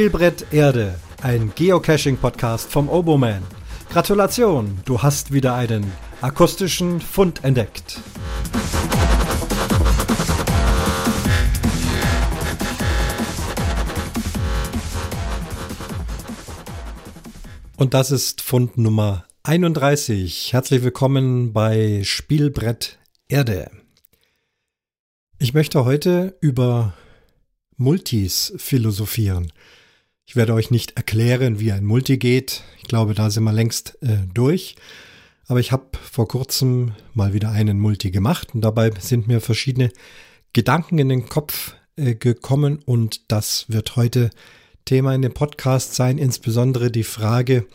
Spielbrett Erde, ein Geocaching-Podcast vom Oboman. Gratulation, du hast wieder einen akustischen Fund entdeckt. Und das ist Fund Nummer 31. Herzlich willkommen bei Spielbrett Erde. Ich möchte heute über Multis philosophieren. Ich werde euch nicht erklären, wie ein Multi geht. Ich glaube, da sind wir längst äh, durch. Aber ich habe vor kurzem mal wieder einen Multi gemacht und dabei sind mir verschiedene Gedanken in den Kopf äh, gekommen und das wird heute Thema in dem Podcast sein, insbesondere die Frage,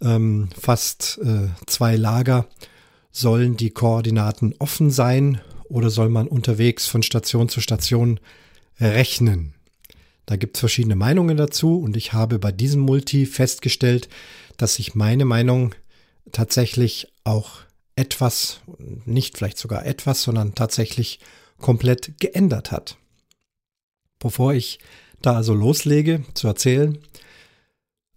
ähm, fast äh, zwei Lager, sollen die Koordinaten offen sein oder soll man unterwegs von Station zu Station rechnen? Da gibt es verschiedene Meinungen dazu und ich habe bei diesem Multi festgestellt, dass sich meine Meinung tatsächlich auch etwas, nicht vielleicht sogar etwas, sondern tatsächlich komplett geändert hat. Bevor ich da also loslege zu erzählen,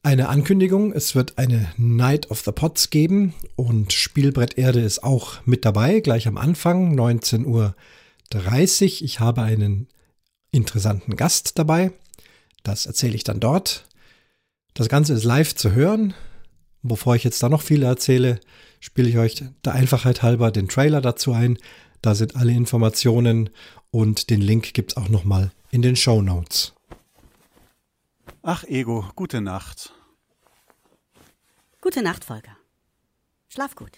eine Ankündigung, es wird eine Night of the Pots geben und Spielbrett Erde ist auch mit dabei, gleich am Anfang, 19.30 Uhr. Ich habe einen interessanten Gast dabei. Das erzähle ich dann dort. Das Ganze ist live zu hören. Bevor ich jetzt da noch viel erzähle, spiele ich euch der Einfachheit halber den Trailer dazu ein. Da sind alle Informationen und den Link gibt es auch nochmal in den Show Notes. Ach, Ego, gute Nacht. Gute Nacht, Volker. Schlaf gut.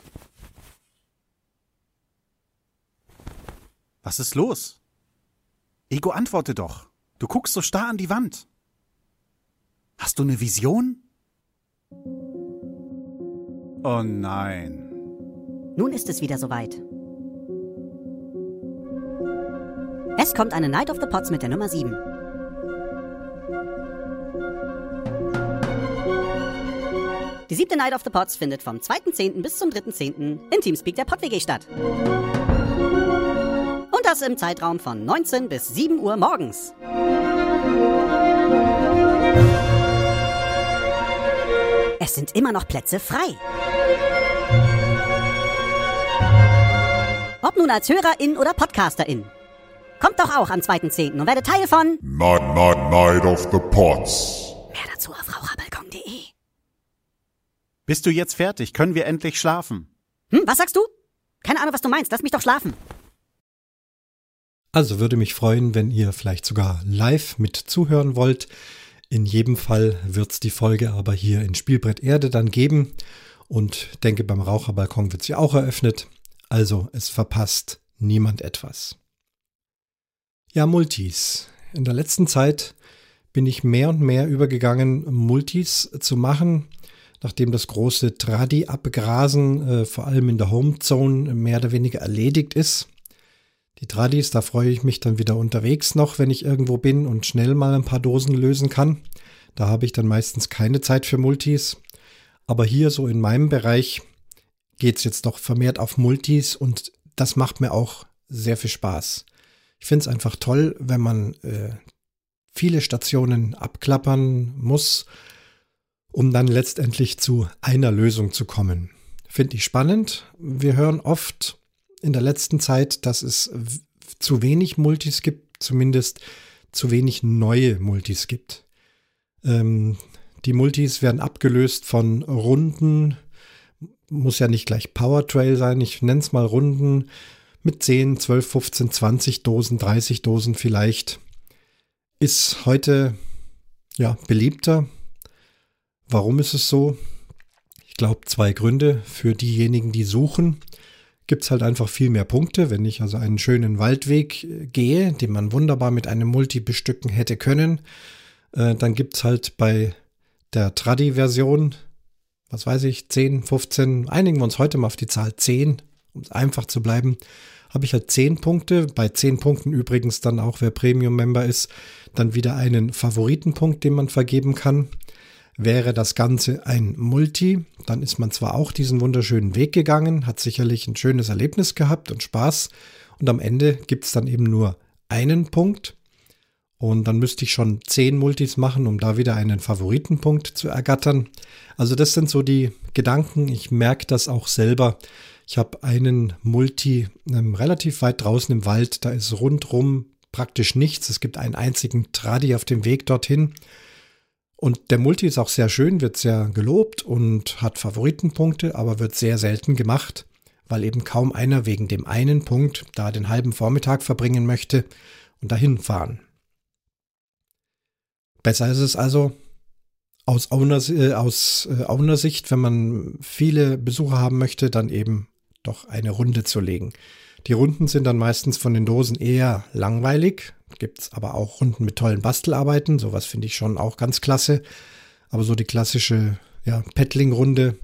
Was ist los? Ego, antworte doch. Du guckst so starr an die Wand. Hast du eine Vision? Oh nein. Nun ist es wieder soweit. Es kommt eine Night of the Pots mit der Nummer 7. Die siebte Night of the Pots findet vom 2.10. bis zum 3.10. in Teamspeak der PodWG statt das im Zeitraum von 19 bis 7 Uhr morgens. Es sind immer noch Plätze frei. Ob nun als Hörerin oder Podcasterin. Kommt doch auch am 2.10. und werde Teil von Night, Night, Night of the Pots. Mehr dazu auf raucherbalkon.de. Bist du jetzt fertig? Können wir endlich schlafen? Hm, was sagst du? Keine Ahnung, was du meinst. Lass mich doch schlafen. Also würde mich freuen, wenn ihr vielleicht sogar live mit zuhören wollt. In jedem Fall wird es die Folge aber hier in Spielbrett Erde dann geben und denke beim Raucherbalkon wird sie auch eröffnet. Also es verpasst niemand etwas. Ja, Multis. In der letzten Zeit bin ich mehr und mehr übergegangen, Multis zu machen, nachdem das große Tradi-Abgrasen äh, vor allem in der Homezone mehr oder weniger erledigt ist. Die Tradis, da freue ich mich dann wieder unterwegs noch, wenn ich irgendwo bin und schnell mal ein paar Dosen lösen kann. Da habe ich dann meistens keine Zeit für Multis. Aber hier so in meinem Bereich geht es jetzt doch vermehrt auf Multis und das macht mir auch sehr viel Spaß. Ich finde es einfach toll, wenn man äh, viele Stationen abklappern muss, um dann letztendlich zu einer Lösung zu kommen. Finde ich spannend. Wir hören oft in der letzten Zeit, dass es zu wenig Multis gibt, zumindest zu wenig neue Multis gibt. Ähm, die Multis werden abgelöst von Runden, muss ja nicht gleich Powertrail sein, ich nenne es mal Runden mit 10, 12, 15, 20 Dosen, 30 Dosen vielleicht. Ist heute ja beliebter. Warum ist es so? Ich glaube, zwei Gründe für diejenigen, die suchen gibt es halt einfach viel mehr Punkte. Wenn ich also einen schönen Waldweg äh, gehe, den man wunderbar mit einem Multi bestücken hätte können, äh, dann gibt es halt bei der Tradi-Version, was weiß ich, 10, 15, einigen wir uns heute mal auf die Zahl 10, um es einfach zu bleiben, habe ich halt 10 Punkte. Bei 10 Punkten übrigens dann auch, wer Premium-Member ist, dann wieder einen Favoritenpunkt, den man vergeben kann. Wäre das Ganze ein Multi, dann ist man zwar auch diesen wunderschönen Weg gegangen, hat sicherlich ein schönes Erlebnis gehabt und Spaß und am Ende gibt es dann eben nur einen Punkt. Und dann müsste ich schon zehn Multis machen, um da wieder einen Favoritenpunkt zu ergattern. Also das sind so die Gedanken. Ich merke das auch selber. Ich habe einen Multi ähm, relativ weit draußen im Wald. Da ist rundrum praktisch nichts. Es gibt einen einzigen Tradi auf dem Weg dorthin. Und der Multi ist auch sehr schön, wird sehr gelobt und hat Favoritenpunkte, aber wird sehr selten gemacht, weil eben kaum einer wegen dem einen Punkt da den halben Vormittag verbringen möchte und dahin fahren. Besser ist es also aus Owners, äh, äh, wenn man viele Besucher haben möchte, dann eben doch eine Runde zu legen. Die Runden sind dann meistens von den Dosen eher langweilig. Gibt es aber auch Runden mit tollen Bastelarbeiten. Sowas finde ich schon auch ganz klasse. Aber so die klassische ja, Paddling-Runde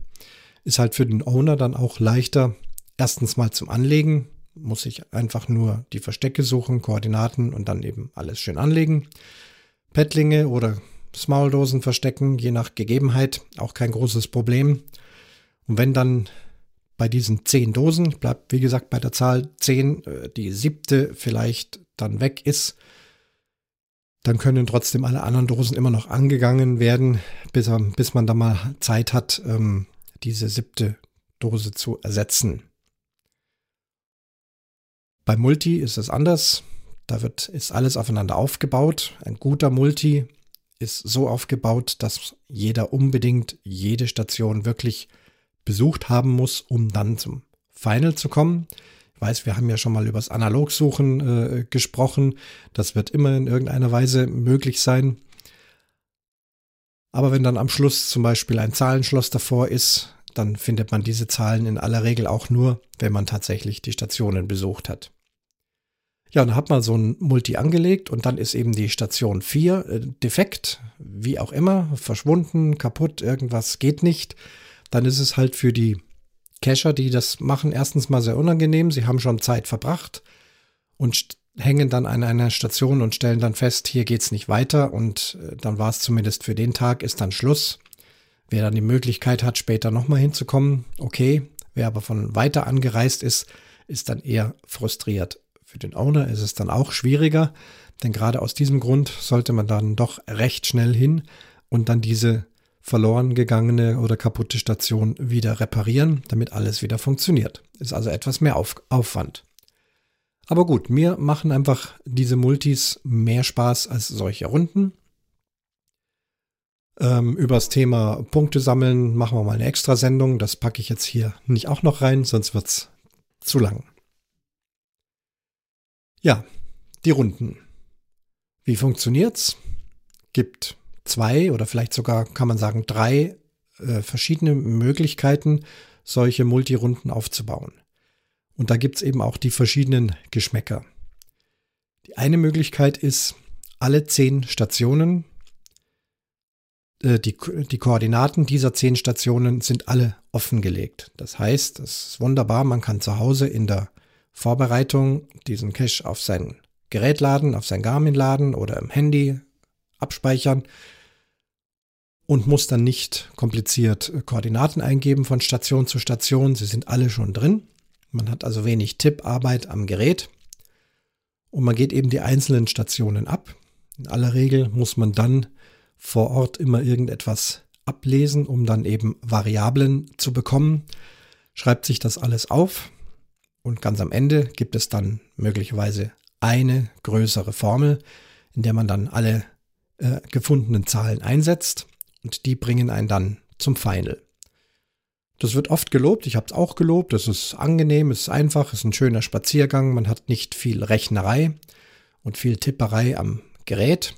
ist halt für den Owner dann auch leichter. Erstens mal zum Anlegen. Muss ich einfach nur die Verstecke suchen, Koordinaten und dann eben alles schön anlegen. Paddlinge oder Smalldosen verstecken, je nach Gegebenheit, auch kein großes Problem. Und wenn dann bei diesen zehn Dosen, bleibt wie gesagt bei der Zahl zehn, äh, die siebte vielleicht dann weg ist, dann können trotzdem alle anderen Dosen immer noch angegangen werden, bis, bis man da mal Zeit hat, ähm, diese siebte Dose zu ersetzen. Bei Multi ist es anders. Da wird, ist alles aufeinander aufgebaut. Ein guter Multi ist so aufgebaut, dass jeder unbedingt jede Station wirklich besucht haben muss, um dann zum Final zu kommen. Ich weiß, wir haben ja schon mal über das Analogsuchen äh, gesprochen. Das wird immer in irgendeiner Weise möglich sein. Aber wenn dann am Schluss zum Beispiel ein Zahlenschloss davor ist, dann findet man diese Zahlen in aller Regel auch nur, wenn man tatsächlich die Stationen besucht hat. Ja, dann hat man so ein Multi angelegt und dann ist eben die Station 4 äh, defekt, wie auch immer, verschwunden, kaputt, irgendwas geht nicht dann ist es halt für die Cacher, die das machen, erstens mal sehr unangenehm. Sie haben schon Zeit verbracht und hängen dann an einer Station und stellen dann fest, hier geht's nicht weiter und äh, dann war es zumindest für den Tag, ist dann Schluss. Wer dann die Möglichkeit hat, später nochmal hinzukommen, okay. Wer aber von weiter angereist ist, ist dann eher frustriert. Für den Owner ist es dann auch schwieriger, denn gerade aus diesem Grund sollte man dann doch recht schnell hin und dann diese verloren gegangene oder kaputte Station wieder reparieren, damit alles wieder funktioniert. Ist also etwas mehr Auf Aufwand. Aber gut, mir machen einfach diese Multis mehr Spaß als solche Runden. Ähm, übers Thema Punkte sammeln machen wir mal eine extra Sendung. Das packe ich jetzt hier nicht auch noch rein, sonst wird es zu lang. Ja, die Runden. Wie funktioniert's? Gibt zwei oder vielleicht sogar kann man sagen drei äh, verschiedene Möglichkeiten, solche Multirunden aufzubauen. Und da gibt es eben auch die verschiedenen Geschmäcker. Die eine Möglichkeit ist, alle zehn Stationen, äh, die, die Koordinaten dieser zehn Stationen sind alle offengelegt. Das heißt, es ist wunderbar, man kann zu Hause in der Vorbereitung diesen Cache auf sein Gerät laden, auf sein Garmin laden oder im Handy abspeichern und muss dann nicht kompliziert äh, Koordinaten eingeben von Station zu Station. Sie sind alle schon drin. Man hat also wenig Tipparbeit am Gerät und man geht eben die einzelnen Stationen ab. In aller Regel muss man dann vor Ort immer irgendetwas ablesen, um dann eben Variablen zu bekommen. Schreibt sich das alles auf und ganz am Ende gibt es dann möglicherweise eine größere Formel, in der man dann alle äh, gefundenen Zahlen einsetzt und die bringen einen dann zum Final. Das wird oft gelobt, ich habe es auch gelobt, es ist angenehm, es ist einfach, es ist ein schöner Spaziergang, man hat nicht viel Rechnerei und viel Tipperei am Gerät.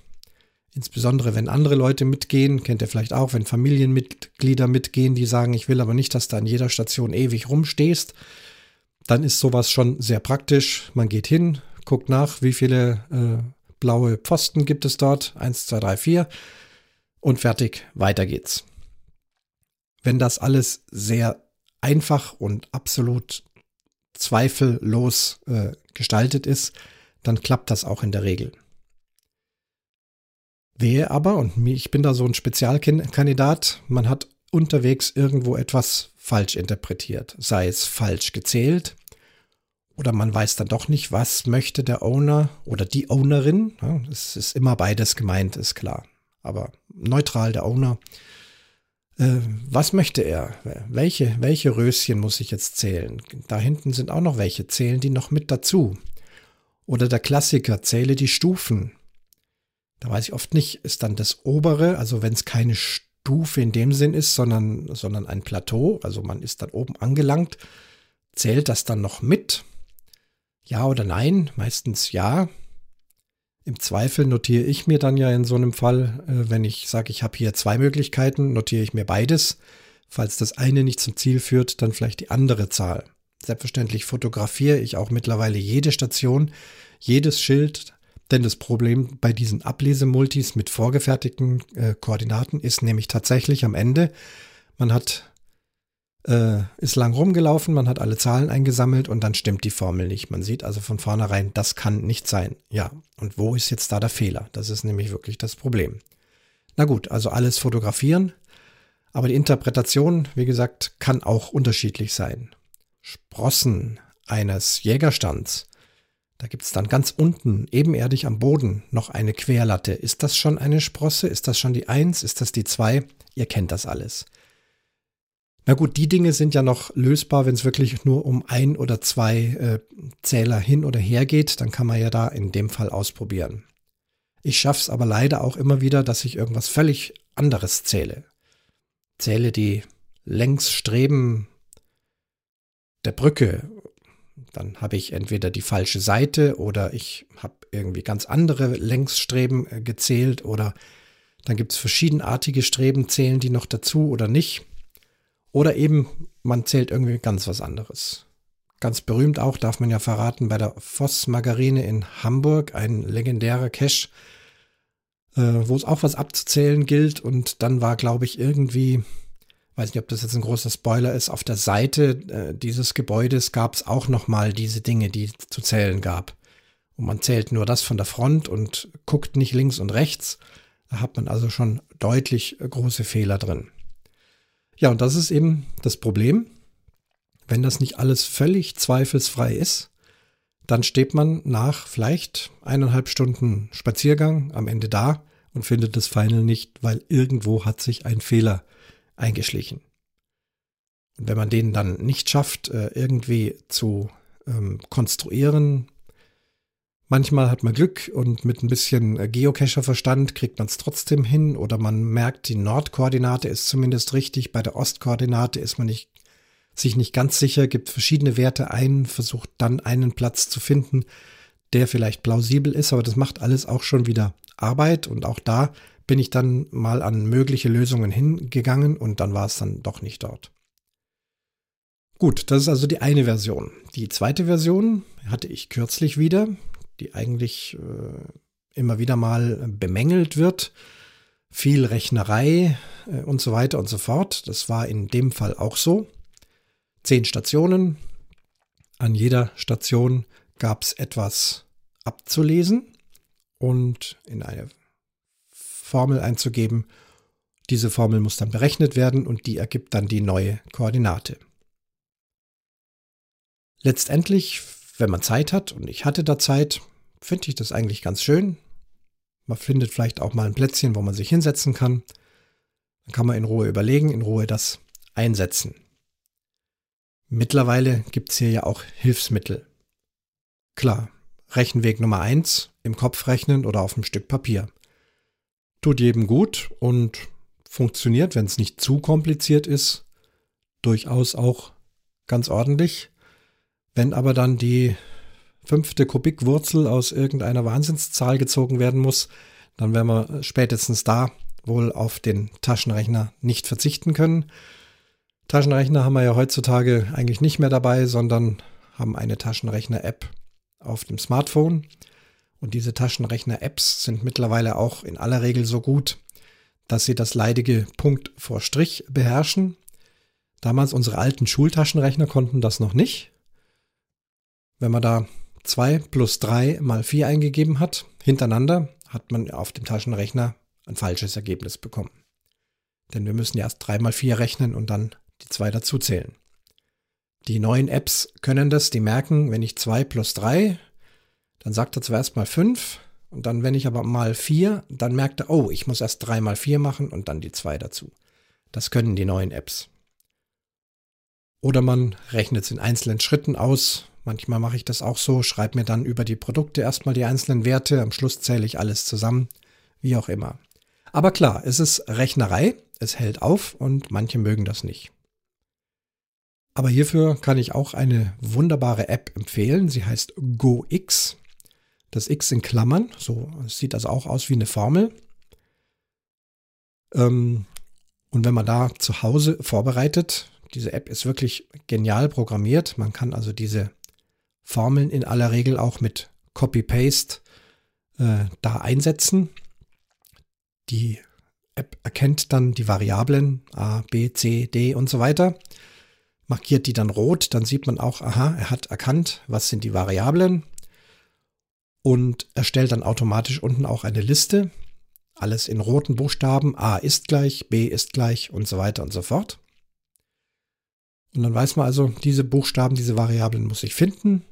Insbesondere wenn andere Leute mitgehen, kennt ihr vielleicht auch, wenn Familienmitglieder mitgehen, die sagen, ich will aber nicht, dass du an jeder Station ewig rumstehst, dann ist sowas schon sehr praktisch. Man geht hin, guckt nach, wie viele äh, blaue Pfosten gibt es dort, eins, zwei, drei, vier und fertig, weiter geht's. Wenn das alles sehr einfach und absolut zweifellos äh, gestaltet ist, dann klappt das auch in der Regel. Wehe aber, und ich bin da so ein Spezialkandidat, man hat unterwegs irgendwo etwas falsch interpretiert, sei es falsch gezählt oder man weiß dann doch nicht, was möchte der Owner oder die Ownerin. Ja, es ist immer beides gemeint, ist klar. Aber neutral der Owner. Äh, was möchte er? Welche, welche Röschen muss ich jetzt zählen? Da hinten sind auch noch welche. Zählen die noch mit dazu? Oder der Klassiker, zähle die Stufen. Da weiß ich oft nicht, ist dann das obere, also wenn es keine Stufe in dem Sinn ist, sondern, sondern ein Plateau, also man ist dann oben angelangt, zählt das dann noch mit? Ja oder nein? Meistens ja. Im Zweifel notiere ich mir dann ja in so einem Fall, äh, wenn ich sage, ich habe hier zwei Möglichkeiten, notiere ich mir beides. Falls das eine nicht zum Ziel führt, dann vielleicht die andere Zahl. Selbstverständlich fotografiere ich auch mittlerweile jede Station, jedes Schild, denn das Problem bei diesen Ablesemultis mit vorgefertigten äh, Koordinaten ist nämlich tatsächlich am Ende, man hat äh, ist lang rumgelaufen, man hat alle Zahlen eingesammelt und dann stimmt die Formel nicht. Man sieht also von vornherein, das kann nicht sein. Ja, und wo ist jetzt da der Fehler? Das ist nämlich wirklich das Problem. Na gut, also alles fotografieren, aber die Interpretation, wie gesagt, kann auch unterschiedlich sein. Sprossen eines Jägerstands. Da gibt es dann ganz unten, ebenerdig am Boden, noch eine Querlatte. Ist das schon eine Sprosse? Ist das schon die Eins? Ist das die Zwei? Ihr kennt das alles. Na gut, die Dinge sind ja noch lösbar, wenn es wirklich nur um ein oder zwei äh, Zähler hin oder her geht. Dann kann man ja da in dem Fall ausprobieren. Ich schaffe es aber leider auch immer wieder, dass ich irgendwas völlig anderes zähle. Zähle die Längsstreben der Brücke, dann habe ich entweder die falsche Seite oder ich habe irgendwie ganz andere Längsstreben äh, gezählt oder dann gibt es verschiedenartige Streben, zählen die noch dazu oder nicht. Oder eben man zählt irgendwie ganz was anderes. Ganz berühmt auch, darf man ja verraten, bei der Voss Margarine in Hamburg, ein legendärer Cache, äh, wo es auch was abzuzählen gilt. Und dann war, glaube ich, irgendwie weiß nicht, ob das jetzt ein großer Spoiler ist, auf der Seite äh, dieses Gebäudes gab es auch nochmal diese Dinge, die zu zählen gab. Und man zählt nur das von der Front und guckt nicht links und rechts. Da hat man also schon deutlich äh, große Fehler drin. Ja, und das ist eben das Problem. Wenn das nicht alles völlig zweifelsfrei ist, dann steht man nach vielleicht eineinhalb Stunden Spaziergang am Ende da und findet das Final nicht, weil irgendwo hat sich ein Fehler eingeschlichen. Und wenn man den dann nicht schafft, äh, irgendwie zu ähm, konstruieren, manchmal hat man Glück und mit ein bisschen äh, Geocacher-Verstand kriegt man es trotzdem hin oder man merkt, die Nordkoordinate ist zumindest richtig, bei der Ostkoordinate ist man nicht, sich nicht ganz sicher, gibt verschiedene Werte ein, versucht dann einen Platz zu finden, der vielleicht plausibel ist, aber das macht alles auch schon wieder Arbeit und auch da bin ich dann mal an mögliche Lösungen hingegangen und dann war es dann doch nicht dort. Gut, das ist also die eine Version. Die zweite Version hatte ich kürzlich wieder, die eigentlich äh, immer wieder mal bemängelt wird. Viel Rechnerei äh, und so weiter und so fort. Das war in dem Fall auch so. Zehn Stationen. An jeder Station gab es etwas abzulesen und in eine Formel einzugeben. Diese Formel muss dann berechnet werden und die ergibt dann die neue Koordinate. Letztendlich, wenn man Zeit hat, und ich hatte da Zeit, finde ich das eigentlich ganz schön. Man findet vielleicht auch mal ein Plätzchen, wo man sich hinsetzen kann. Dann kann man in Ruhe überlegen, in Ruhe das einsetzen. Mittlerweile gibt es hier ja auch Hilfsmittel. Klar, Rechenweg Nummer 1 im Kopf rechnen oder auf einem Stück Papier tut jedem gut und funktioniert, wenn es nicht zu kompliziert ist, durchaus auch ganz ordentlich. Wenn aber dann die fünfte Kubikwurzel aus irgendeiner Wahnsinnszahl gezogen werden muss, dann werden wir spätestens da wohl auf den Taschenrechner nicht verzichten können. Taschenrechner haben wir ja heutzutage eigentlich nicht mehr dabei, sondern haben eine Taschenrechner-App auf dem Smartphone. Und diese Taschenrechner-Apps sind mittlerweile auch in aller Regel so gut, dass sie das leidige Punkt vor Strich beherrschen. Damals unsere alten Schultaschenrechner konnten das noch nicht. Wenn man da 2 plus 3 mal 4 eingegeben hat, hintereinander, hat man auf dem Taschenrechner ein falsches Ergebnis bekommen. Denn wir müssen erst 3 mal 4 rechnen und dann die 2 dazuzählen. Die neuen Apps können das, die merken, wenn ich 2 plus 3, dann sagt er zuerst mal 5 und dann, wenn ich aber mal 4, dann merkt er, oh, ich muss erst 3 mal 4 machen und dann die 2 dazu. Das können die neuen Apps. Oder man rechnet es in einzelnen Schritten aus. Manchmal mache ich das auch so, schreibe mir dann über die Produkte erstmal die einzelnen Werte, am Schluss zähle ich alles zusammen, wie auch immer. Aber klar, es ist Rechnerei, es hält auf und manche mögen das nicht. Aber hierfür kann ich auch eine wunderbare App empfehlen. Sie heißt GoX. Das X in Klammern. So sieht das auch aus wie eine Formel. Ähm, und wenn man da zu Hause vorbereitet, diese App ist wirklich genial programmiert. Man kann also diese Formeln in aller Regel auch mit Copy-Paste äh, da einsetzen. Die App erkennt dann die Variablen A, B, C, D und so weiter, markiert die dann rot, dann sieht man auch, aha, er hat erkannt, was sind die Variablen und erstellt dann automatisch unten auch eine Liste. Alles in roten Buchstaben, A ist gleich, B ist gleich und so weiter und so fort. Und dann weiß man also, diese Buchstaben, diese Variablen muss ich finden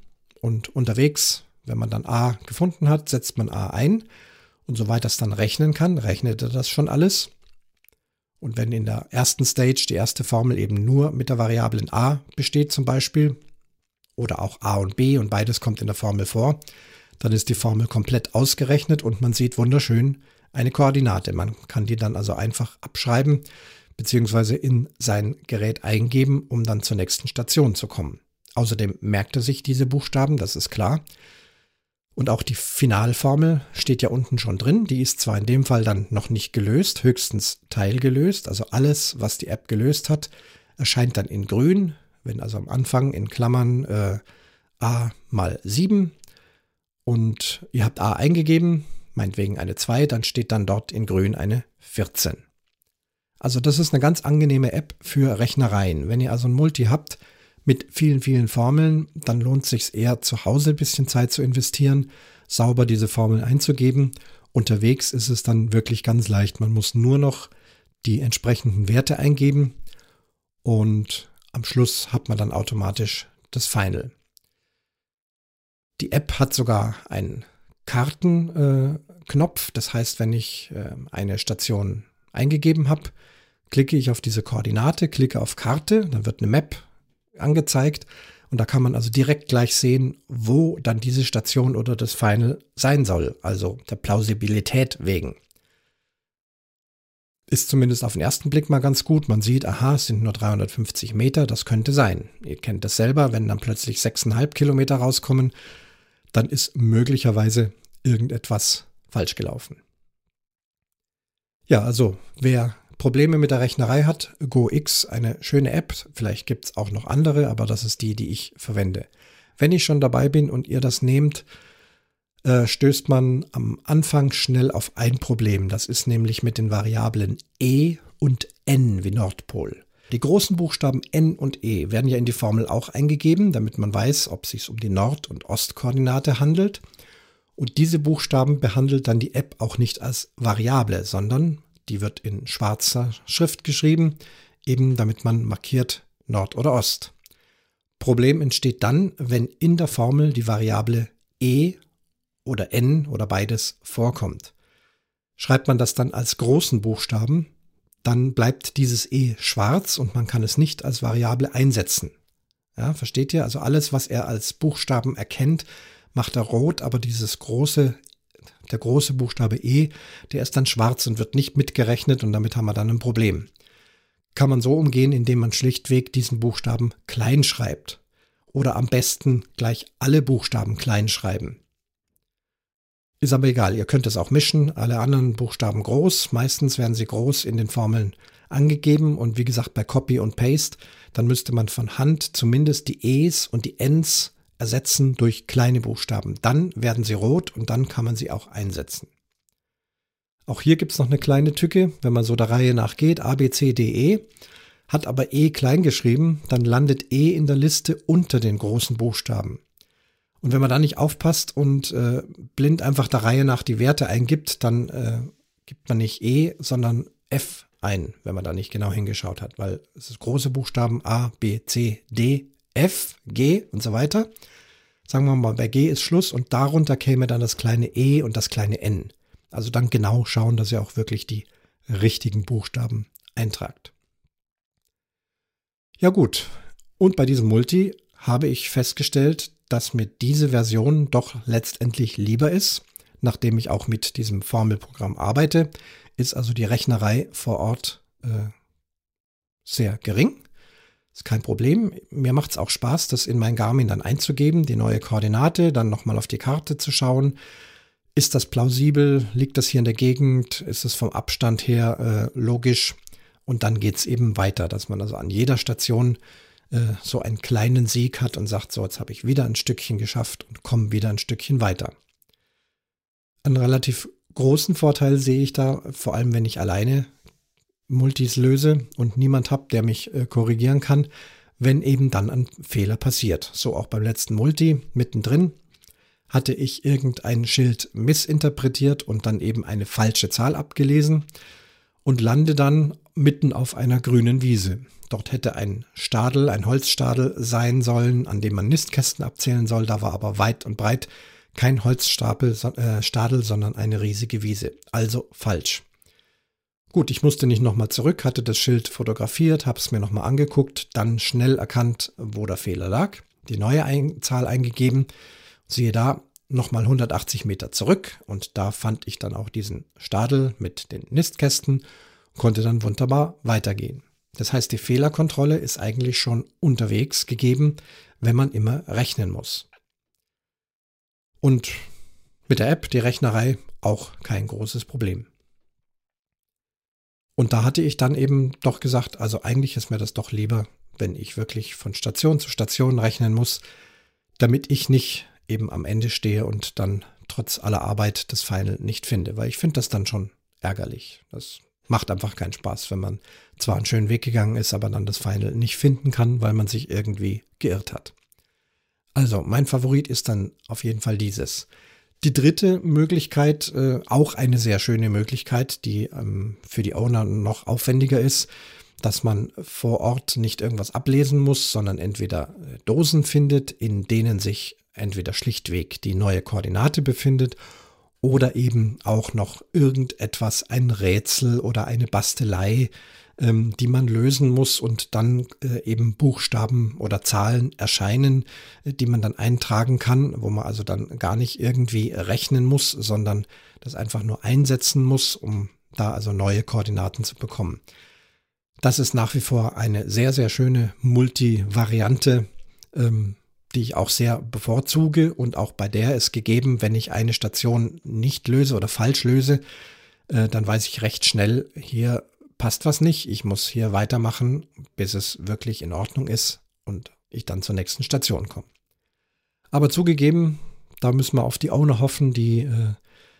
und unterwegs, wenn man dann A gefunden hat, setzt man A ein und soweit das dann rechnen kann, rechnet er das schon alles. Und wenn in der ersten Stage die erste Formel eben nur mit der Variablen a besteht zum Beispiel, oder auch a und b und beides kommt in der Formel vor, dann ist die Formel komplett ausgerechnet und man sieht wunderschön eine Koordinate. Man kann die dann also einfach abschreiben beziehungsweise in sein Gerät eingeben, um dann zur nächsten Station zu kommen. Außerdem merkt er sich diese Buchstaben, das ist klar. Und auch die Finalformel steht ja unten schon drin. Die ist zwar in dem Fall dann noch nicht gelöst, höchstens teilgelöst. Also alles, was die App gelöst hat, erscheint dann in grün. Wenn also am Anfang in Klammern äh, a mal 7 und ihr habt a eingegeben, meinetwegen eine 2, dann steht dann dort in grün eine 14. Also das ist eine ganz angenehme App für Rechnereien. Wenn ihr also ein Multi habt, mit vielen, vielen Formeln, dann lohnt es sich eher zu Hause ein bisschen Zeit zu investieren, sauber diese Formeln einzugeben. Unterwegs ist es dann wirklich ganz leicht. Man muss nur noch die entsprechenden Werte eingeben und am Schluss hat man dann automatisch das Final. Die App hat sogar einen Kartenknopf. Äh, das heißt, wenn ich äh, eine Station eingegeben habe, klicke ich auf diese Koordinate, klicke auf Karte, dann wird eine Map angezeigt. Und da kann man also direkt gleich sehen, wo dann diese Station oder das Final sein soll. Also der Plausibilität wegen. Ist zumindest auf den ersten Blick mal ganz gut. Man sieht, aha, es sind nur 350 Meter, das könnte sein. Ihr kennt das selber, wenn dann plötzlich 6,5 Kilometer rauskommen, dann ist möglicherweise irgendetwas falsch gelaufen. Ja, also wer Probleme mit der Rechnerei hat, GoX, eine schöne App. Vielleicht gibt es auch noch andere, aber das ist die, die ich verwende. Wenn ich schon dabei bin und ihr das nehmt, äh, stößt man am Anfang schnell auf ein Problem. Das ist nämlich mit den Variablen E und N wie Nordpol. Die großen Buchstaben N und E werden ja in die Formel auch eingegeben, damit man weiß, ob es sich um die Nord- und Ostkoordinate handelt. Und diese Buchstaben behandelt dann die App auch nicht als Variable, sondern die wird in schwarzer Schrift geschrieben, eben damit man markiert Nord oder Ost. Problem entsteht dann, wenn in der Formel die Variable e oder n oder beides vorkommt. Schreibt man das dann als großen Buchstaben, dann bleibt dieses e schwarz und man kann es nicht als Variable einsetzen. Ja, versteht ihr? Also alles, was er als Buchstaben erkennt, macht er rot, aber dieses große der große Buchstabe E, der ist dann schwarz und wird nicht mitgerechnet und damit haben wir dann ein Problem. Kann man so umgehen, indem man schlichtweg diesen Buchstaben klein schreibt. Oder am besten gleich alle Buchstaben klein schreiben. Ist aber egal, ihr könnt es auch mischen, alle anderen Buchstaben groß, meistens werden sie groß in den Formeln angegeben und wie gesagt bei Copy und Paste, dann müsste man von Hand zumindest die E's und die N's ersetzen durch kleine Buchstaben. Dann werden sie rot und dann kann man sie auch einsetzen. Auch hier gibt es noch eine kleine Tücke, wenn man so der Reihe nach geht, A, B, C, D, E, hat aber E klein geschrieben, dann landet E in der Liste unter den großen Buchstaben. Und wenn man da nicht aufpasst und äh, blind einfach der Reihe nach die Werte eingibt, dann äh, gibt man nicht E, sondern F ein, wenn man da nicht genau hingeschaut hat, weil es ist große Buchstaben A, B, C, D, F, G und so weiter. Sagen wir mal, bei G ist Schluss und darunter käme dann das kleine E und das kleine N. Also dann genau schauen, dass ihr auch wirklich die richtigen Buchstaben eintragt. Ja gut, und bei diesem Multi habe ich festgestellt, dass mir diese Version doch letztendlich lieber ist, nachdem ich auch mit diesem Formelprogramm arbeite, ist also die Rechnerei vor Ort äh, sehr gering. Ist kein Problem. Mir macht es auch Spaß, das in mein Garmin dann einzugeben, die neue Koordinate, dann nochmal auf die Karte zu schauen. Ist das plausibel? Liegt das hier in der Gegend? Ist es vom Abstand her äh, logisch? Und dann geht es eben weiter, dass man also an jeder Station äh, so einen kleinen Sieg hat und sagt, so, jetzt habe ich wieder ein Stückchen geschafft und komme wieder ein Stückchen weiter. Einen relativ großen Vorteil sehe ich da, vor allem wenn ich alleine Multis löse und niemand habe, der mich äh, korrigieren kann, wenn eben dann ein Fehler passiert. So auch beim letzten Multi mittendrin hatte ich irgendein Schild missinterpretiert und dann eben eine falsche Zahl abgelesen und lande dann mitten auf einer grünen Wiese. Dort hätte ein Stadel, ein Holzstadel sein sollen, an dem man Nistkästen abzählen soll. Da war aber weit und breit kein Holzstapel, äh, Stadel, sondern eine riesige Wiese. Also falsch. Gut, ich musste nicht nochmal zurück, hatte das Schild fotografiert, habe es mir nochmal angeguckt, dann schnell erkannt, wo der Fehler lag, die neue ein Zahl eingegeben. Siehe da, nochmal 180 Meter zurück und da fand ich dann auch diesen Stadel mit den Nistkästen, konnte dann wunderbar weitergehen. Das heißt, die Fehlerkontrolle ist eigentlich schon unterwegs gegeben, wenn man immer rechnen muss. Und mit der App, die Rechnerei, auch kein großes Problem. Und da hatte ich dann eben doch gesagt, also eigentlich ist mir das doch lieber, wenn ich wirklich von Station zu Station rechnen muss, damit ich nicht eben am Ende stehe und dann trotz aller Arbeit das Final nicht finde, weil ich finde das dann schon ärgerlich. Das macht einfach keinen Spaß, wenn man zwar einen schönen Weg gegangen ist, aber dann das Final nicht finden kann, weil man sich irgendwie geirrt hat. Also, mein Favorit ist dann auf jeden Fall dieses. Die dritte Möglichkeit, äh, auch eine sehr schöne Möglichkeit, die ähm, für die Owner noch aufwendiger ist, dass man vor Ort nicht irgendwas ablesen muss, sondern entweder äh, Dosen findet, in denen sich entweder schlichtweg die neue Koordinate befindet oder eben auch noch irgendetwas, ein Rätsel oder eine Bastelei, ähm, die man lösen muss und dann äh, eben Buchstaben oder Zahlen erscheinen, äh, die man dann eintragen kann, wo man also dann gar nicht irgendwie rechnen muss, sondern das einfach nur einsetzen muss, um da also neue Koordinaten zu bekommen. Das ist nach wie vor eine sehr, sehr schöne Multivariante, ähm, die ich auch sehr bevorzuge und auch bei der ist gegeben, wenn ich eine Station nicht löse oder falsch löse, äh, dann weiß ich recht schnell, hier passt was nicht, ich muss hier weitermachen, bis es wirklich in Ordnung ist und ich dann zur nächsten Station komme. Aber zugegeben, da müssen wir auf die Owner hoffen, die äh,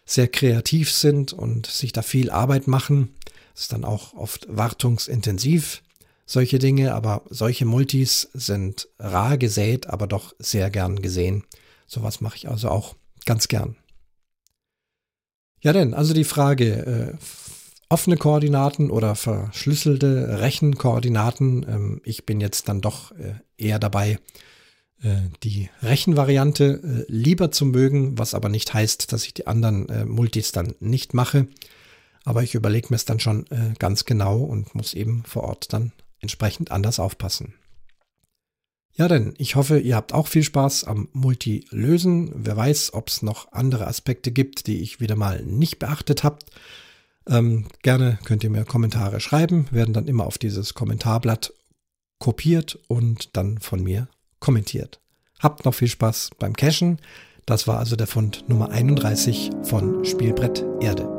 sehr kreativ sind und sich da viel Arbeit machen. Das ist dann auch oft wartungsintensiv, solche Dinge, aber solche Multis sind rar gesät, aber doch sehr gern gesehen. Sowas mache ich also auch ganz gern. Ja denn, also die Frage, äh, offene Koordinaten oder verschlüsselte Rechenkoordinaten. Ähm, ich bin jetzt dann doch äh, eher dabei, äh, die Rechenvariante äh, lieber zu mögen, was aber nicht heißt, dass ich die anderen Multis dann nicht mache. Aber ich überlege mir es dann schon ganz genau und muss eben vor Ort dann entsprechend anders aufpassen. Ja, denn ich hoffe, ihr habt auch viel Spaß am Multi-Lösen. Wer weiß, ob es noch andere Aspekte gibt, die ich wieder mal nicht beachtet habt. Ähm, gerne könnt ihr mir Kommentare schreiben, werden dann immer auf dieses Kommentarblatt kopiert und dann von mir kommentiert. Habt noch viel Spaß beim Cashen. Das war also der Fund Nummer 31 von Spielbrett Erde.